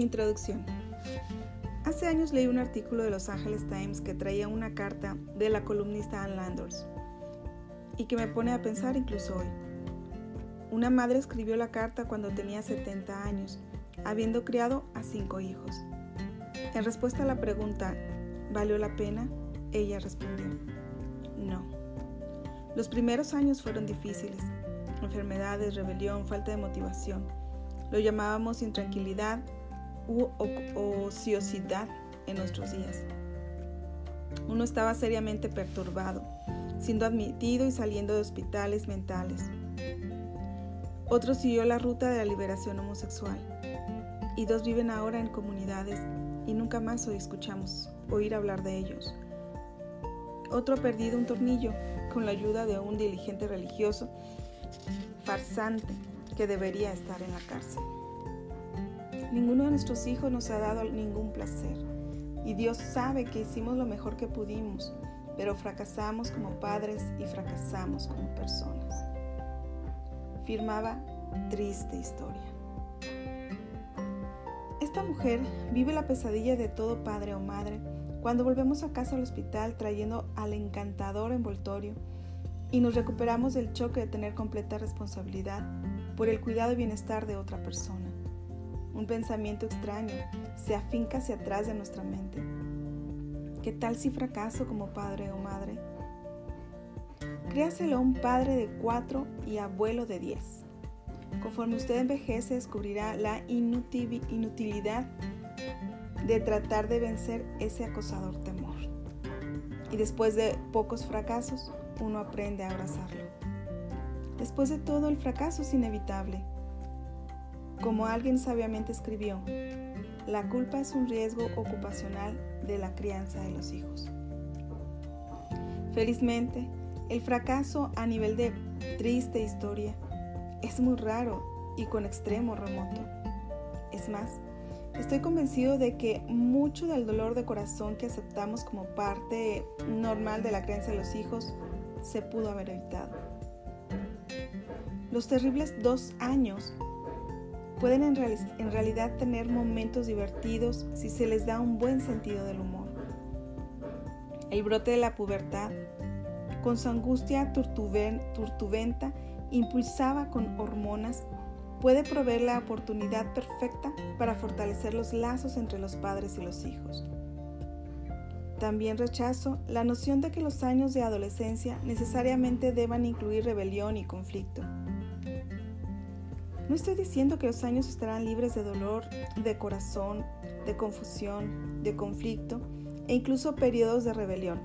Introducción. Hace años leí un artículo de Los Angeles Times que traía una carta de la columnista Ann Landers y que me pone a pensar incluso hoy. Una madre escribió la carta cuando tenía 70 años, habiendo criado a cinco hijos. En respuesta a la pregunta, ¿valió la pena? Ella respondió, no. Los primeros años fueron difíciles. Enfermedades, rebelión, falta de motivación. Lo llamábamos intranquilidad u ociosidad en nuestros días. Uno estaba seriamente perturbado, siendo admitido y saliendo de hospitales mentales. Otro siguió la ruta de la liberación homosexual. Y dos viven ahora en comunidades y nunca más hoy escuchamos oír hablar de ellos. Otro ha perdido un tornillo con la ayuda de un diligente religioso farsante que debería estar en la cárcel. Ninguno de nuestros hijos nos ha dado ningún placer y Dios sabe que hicimos lo mejor que pudimos, pero fracasamos como padres y fracasamos como personas. Firmaba triste historia. Esta mujer vive la pesadilla de todo padre o madre cuando volvemos a casa al hospital trayendo al encantador envoltorio y nos recuperamos del choque de tener completa responsabilidad por el cuidado y bienestar de otra persona un pensamiento extraño se afinca hacia atrás de nuestra mente. ¿Qué tal si fracaso como padre o madre? Créaselo a un padre de cuatro y abuelo de diez. Conforme usted envejece, descubrirá la inutilidad de tratar de vencer ese acosador temor. Y después de pocos fracasos, uno aprende a abrazarlo. Después de todo, el fracaso es inevitable como alguien sabiamente escribió, la culpa es un riesgo ocupacional de la crianza de los hijos. Felizmente, el fracaso a nivel de triste historia es muy raro y con extremo remoto. Es más, estoy convencido de que mucho del dolor de corazón que aceptamos como parte normal de la crianza de los hijos se pudo haber evitado. Los terribles dos años pueden en, realidad tener momentos divertidos si se les da un buen sentido del humor. El brote de la pubertad, con su angustia turtubenta, impulsada con hormonas, puede proveer la oportunidad perfecta para fortalecer los lazos entre los padres y los hijos. También rechazo la noción de que los años de adolescencia necesariamente deban incluir rebelión y conflicto. No estoy diciendo que los años estarán libres de dolor, de corazón, de confusión, de conflicto e incluso periodos de rebelión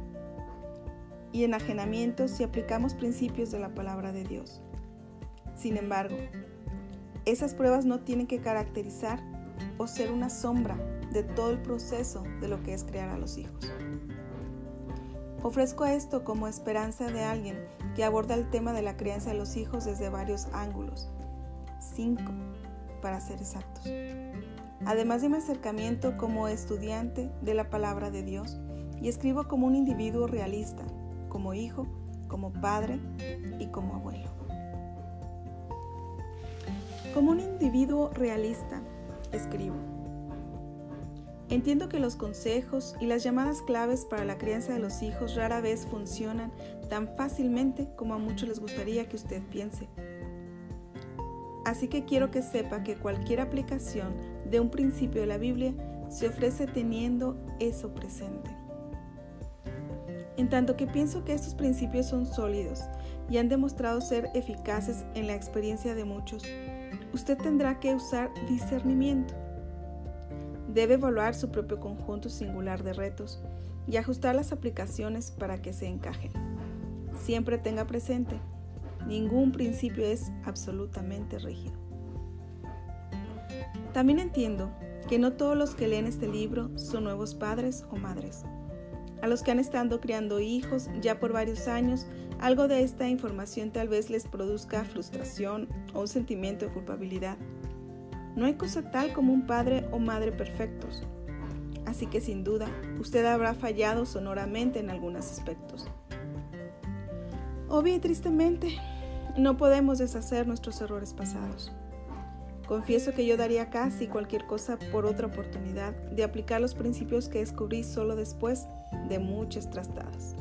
y enajenamiento si aplicamos principios de la palabra de Dios. Sin embargo, esas pruebas no tienen que caracterizar o ser una sombra de todo el proceso de lo que es crear a los hijos. Ofrezco esto como esperanza de alguien que aborda el tema de la crianza de los hijos desde varios ángulos 5 para ser exactos. Además de mi acercamiento como estudiante de la palabra de Dios y escribo como un individuo realista, como hijo, como padre y como abuelo. Como un individuo realista, escribo. Entiendo que los consejos y las llamadas claves para la crianza de los hijos rara vez funcionan tan fácilmente como a muchos les gustaría que usted piense. Así que quiero que sepa que cualquier aplicación de un principio de la Biblia se ofrece teniendo eso presente. En tanto que pienso que estos principios son sólidos y han demostrado ser eficaces en la experiencia de muchos, usted tendrá que usar discernimiento. Debe evaluar su propio conjunto singular de retos y ajustar las aplicaciones para que se encajen. Siempre tenga presente Ningún principio es absolutamente rígido. También entiendo que no todos los que leen este libro son nuevos padres o madres. A los que han estado criando hijos ya por varios años, algo de esta información tal vez les produzca frustración o un sentimiento de culpabilidad. No hay cosa tal como un padre o madre perfectos. Así que sin duda, usted habrá fallado sonoramente en algunos aspectos. Obvio y tristemente, no podemos deshacer nuestros errores pasados. Confieso que yo daría casi cualquier cosa por otra oportunidad de aplicar los principios que descubrí solo después de muchas trastadas.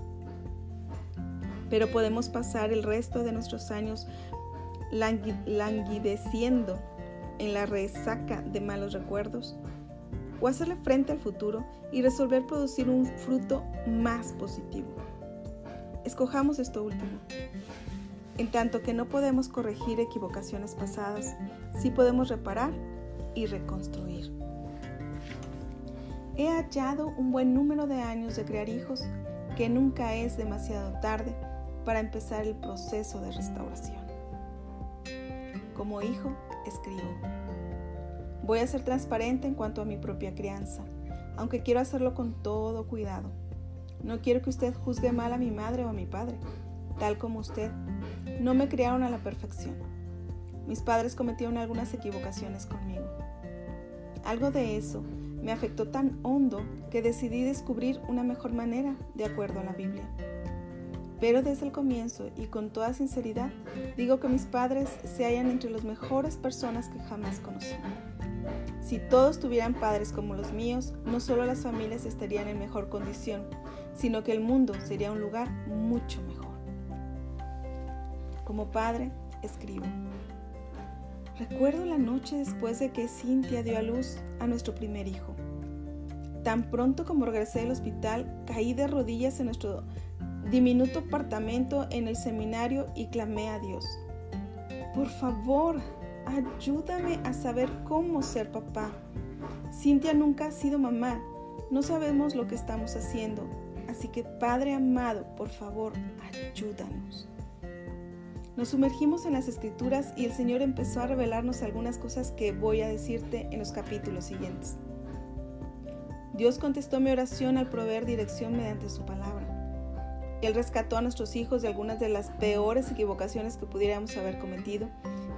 Pero podemos pasar el resto de nuestros años languideciendo en la resaca de malos recuerdos o hacerle frente al futuro y resolver producir un fruto más positivo. Escojamos esto último. En tanto que no podemos corregir equivocaciones pasadas, sí podemos reparar y reconstruir. He hallado un buen número de años de crear hijos que nunca es demasiado tarde para empezar el proceso de restauración. Como hijo, escribo. Voy a ser transparente en cuanto a mi propia crianza, aunque quiero hacerlo con todo cuidado. No quiero que usted juzgue mal a mi madre o a mi padre, tal como usted no me criaron a la perfección. Mis padres cometieron algunas equivocaciones conmigo. Algo de eso me afectó tan hondo que decidí descubrir una mejor manera de acuerdo a la Biblia. Pero desde el comienzo y con toda sinceridad digo que mis padres se hallan entre las mejores personas que jamás conocí. Si todos tuvieran padres como los míos, no solo las familias estarían en mejor condición, sino que el mundo sería un lugar mucho mejor. Como padre, escribo. Recuerdo la noche después de que Cintia dio a luz a nuestro primer hijo. Tan pronto como regresé del hospital, caí de rodillas en nuestro diminuto apartamento en el seminario y clamé a Dios. Por favor, ayúdame a saber cómo ser papá. Cintia nunca ha sido mamá. No sabemos lo que estamos haciendo. Así que Padre amado, por favor, ayúdanos. Nos sumergimos en las escrituras y el Señor empezó a revelarnos algunas cosas que voy a decirte en los capítulos siguientes. Dios contestó mi oración al proveer dirección mediante su palabra. Él rescató a nuestros hijos de algunas de las peores equivocaciones que pudiéramos haber cometido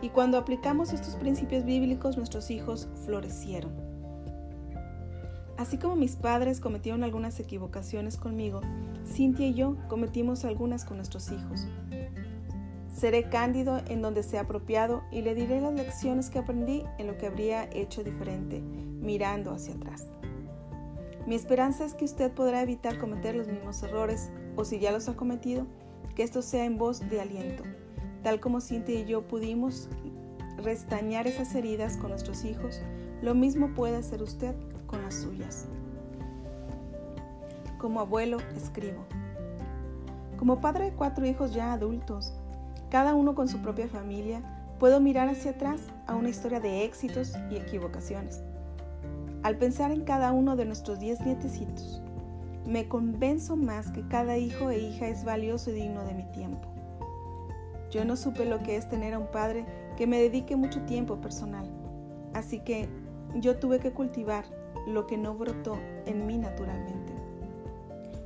y cuando aplicamos estos principios bíblicos nuestros hijos florecieron. Así como mis padres cometieron algunas equivocaciones conmigo, Cintia y yo cometimos algunas con nuestros hijos. Seré cándido en donde sea apropiado y le diré las lecciones que aprendí en lo que habría hecho diferente, mirando hacia atrás. Mi esperanza es que usted podrá evitar cometer los mismos errores, o si ya los ha cometido, que esto sea en voz de aliento, tal como Cintia y yo pudimos restañar esas heridas con nuestros hijos, lo mismo puede hacer usted con las suyas. Como abuelo, escribo. Como padre de cuatro hijos ya adultos, cada uno con su propia familia, puedo mirar hacia atrás a una historia de éxitos y equivocaciones. Al pensar en cada uno de nuestros diez nietecitos, me convenzo más que cada hijo e hija es valioso y digno de mi tiempo. Yo no supe lo que es tener a un padre que me dedique mucho tiempo personal, así que yo tuve que cultivar lo que no brotó en mí naturalmente.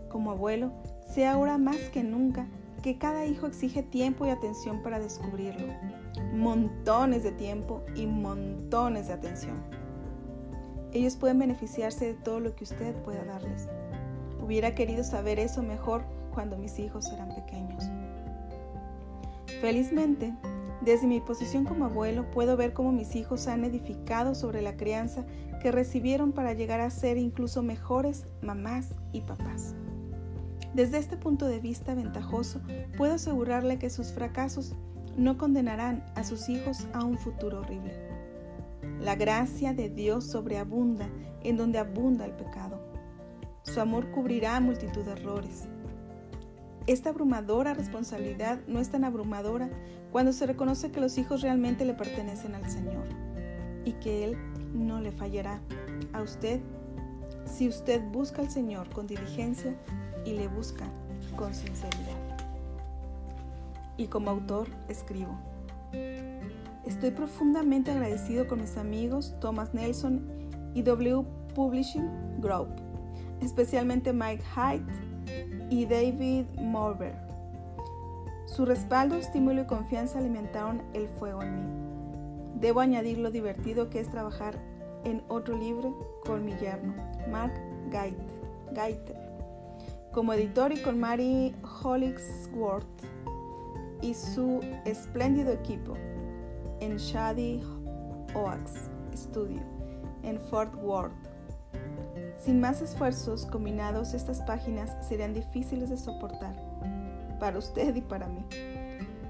Como abuelo, sé ahora más que nunca que cada hijo exige tiempo y atención para descubrirlo. Montones de tiempo y montones de atención. Ellos pueden beneficiarse de todo lo que usted pueda darles. Hubiera querido saber eso mejor cuando mis hijos eran pequeños. Felizmente, desde mi posición como abuelo puedo ver cómo mis hijos han edificado sobre la crianza que recibieron para llegar a ser incluso mejores mamás y papás. Desde este punto de vista ventajoso, puedo asegurarle que sus fracasos no condenarán a sus hijos a un futuro horrible. La gracia de Dios sobreabunda en donde abunda el pecado. Su amor cubrirá multitud de errores. Esta abrumadora responsabilidad no es tan abrumadora cuando se reconoce que los hijos realmente le pertenecen al Señor y que Él no le fallará a usted si usted busca al Señor con diligencia y le busca con sinceridad. Y como autor escribo, estoy profundamente agradecido con mis amigos Thomas Nelson y W Publishing Group, especialmente Mike Hyde y David Morber. Su respaldo, estímulo y confianza alimentaron el fuego en mí. Debo añadir lo divertido que es trabajar en otro libro con mi yerno, Mark Gaiter como editor y con Mary Hollingsworth y su espléndido equipo en Shady Oaks Studio en Fort Worth. Sin más esfuerzos combinados, estas páginas serían difíciles de soportar, para usted y para mí.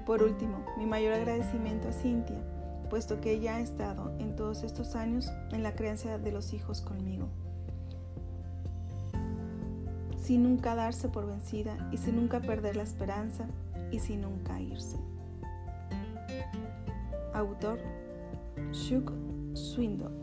Por último, mi mayor agradecimiento a Cintia, puesto que ella ha estado en todos estos años en la creencia de los hijos conmigo. Sin nunca darse por vencida y sin nunca perder la esperanza y sin nunca irse. Autor Shuk Swindoll